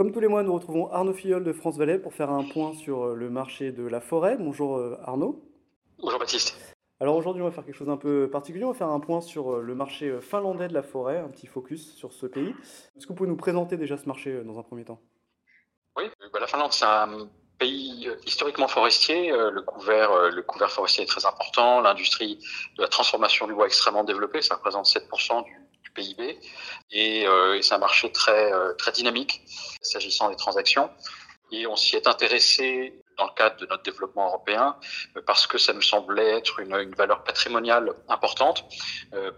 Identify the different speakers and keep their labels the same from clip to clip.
Speaker 1: Comme tous les mois, nous retrouvons Arnaud Filleul de France Valais pour faire un point sur euh, le marché de la forêt. Bonjour euh, Arnaud.
Speaker 2: Bonjour Baptiste.
Speaker 1: Alors aujourd'hui, on va faire quelque chose d'un peu particulier. On va faire un point sur euh, le marché finlandais de la forêt, un petit focus sur ce pays. Est-ce que vous pouvez nous présenter déjà ce marché dans un premier temps?
Speaker 2: Oui, bah, la Finlande, c'est un pays historiquement forestier. Le couvert, le couvert forestier est très important. L'industrie de la transformation du bois est extrêmement développée. Ça représente 7% du PIB euh, et, c'est un marché très, euh, très dynamique s'agissant des transactions. Et on s'y est intéressé dans le cadre de notre développement européen euh, parce que ça nous semblait être une, une valeur patrimoniale importante,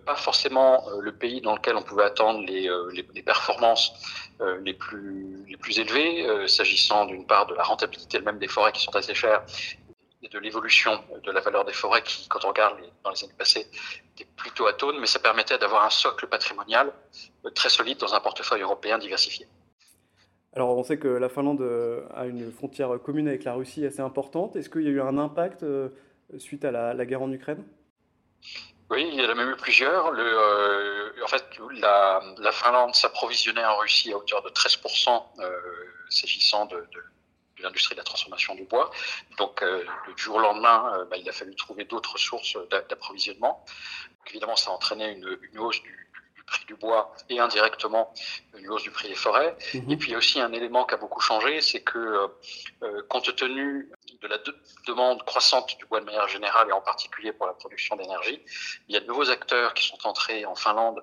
Speaker 2: pas forcément le pays dans lequel on pouvait attendre les, les, performances les plus les plus élevées, s'agissant d'une part de la rentabilité elle-même des forêts qui sont assez chères et de l'évolution de la valeur des forêts qui, quand on regarde dans les années passées, plutôt atone, mais ça permettait d'avoir un socle patrimonial euh, très solide dans un portefeuille européen diversifié.
Speaker 1: Alors on sait que la Finlande euh, a une frontière commune avec la Russie assez importante. Est-ce qu'il y a eu un impact euh, suite à la, guerre en Ukraine?
Speaker 2: Oui, il y en a même eu plusieurs. Le, en fait, la, la Finlande s'approvisionnait en Russie à hauteur de 13%, s'agissant de, de, l'industrie de la transformation du bois. Donc, euh, le jour au lendemain, euh, bah, il a fallu trouver d'autres sources d'approvisionnement. Évidemment, ça a entraîné une, une hausse du, prix du bois et indirectement une hausse du prix des forêts. Mhm. Et puis il y a aussi un élément qui a beaucoup changé, c'est que euh, euh, compte tenu de la demande croissante du bois de manière générale et en particulier pour la production d'énergie, il y a de nouveaux acteurs qui sont entrés en Finlande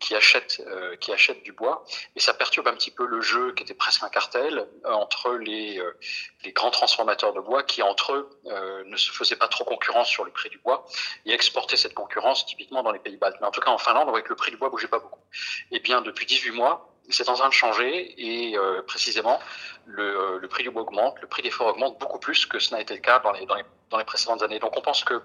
Speaker 2: qui achètent, euh, qui achètent du bois. Et ça perturbe un petit peu le jeu qui était presque un cartel entre les, les grands transformateurs de bois qui entre eux ne se faisaient pas trop concurrence sur le prix du bois et exportaient cette concurrence typiquement dans les pays baltes. Mais en tout cas en Finlande, on voit que le prix du bois bougeait pas beaucoup. Eh bien depuis 18 mois, c'est en train de changer et euh, précisément le, le, prix du bois augmente, le prix des forêts augmente beaucoup plus que ce n'a été le cas dans les, dans les, dans les précédentes années. Donc on pense que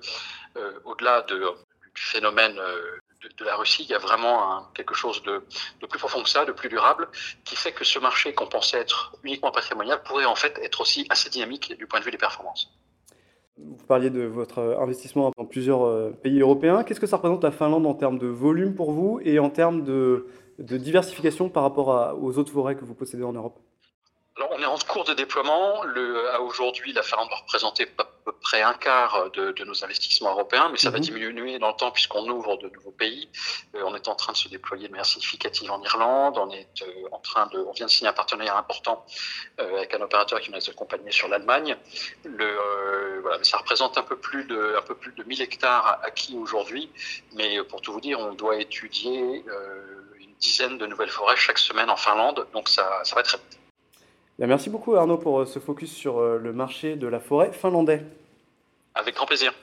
Speaker 2: euh, au-delà de, phénomène euh, de, la Russie, il y a vraiment quelque chose de, plus profond que ça, de plus durable, qui fait que ce marché qu'on pensait être uniquement patrimonial pourrait en fait être aussi assez dynamique du point de vue des performances.
Speaker 1: Vous parliez de votre investissement dans plusieurs pays européens. Qu'est-ce que ça représente la Finlande en termes de volume pour vous et en termes de, diversification par rapport aux autres forêts que vous possédez en Europe?
Speaker 2: Alors, on est en cours de déploiement. Le, à aujourd'hui, la Finlande va représenter à peu près un quart de, de nos investissements européens, mais ça va mhm. diminuer dans le temps puisqu'on ouvre de nouveaux pays. Euh, on est en train de se déployer de manière significative en Irlande. On est euh, en train de, on vient de signer un partenariat important euh, avec un opérateur qui nous accompagné sur l'Allemagne. Le, euh, voilà, ça représente un peu plus de, un peu plus de 1000 hectares acquis aujourd'hui, mais pour tout vous dire, on doit étudier dizaines de nouvelles forêts chaque semaine en Finlande, donc ça, ça va très vite.
Speaker 1: Merci beaucoup Arnaud pour euh, ce focus sur euh, le marché de la forêt finlandais.
Speaker 2: Avec grand plaisir.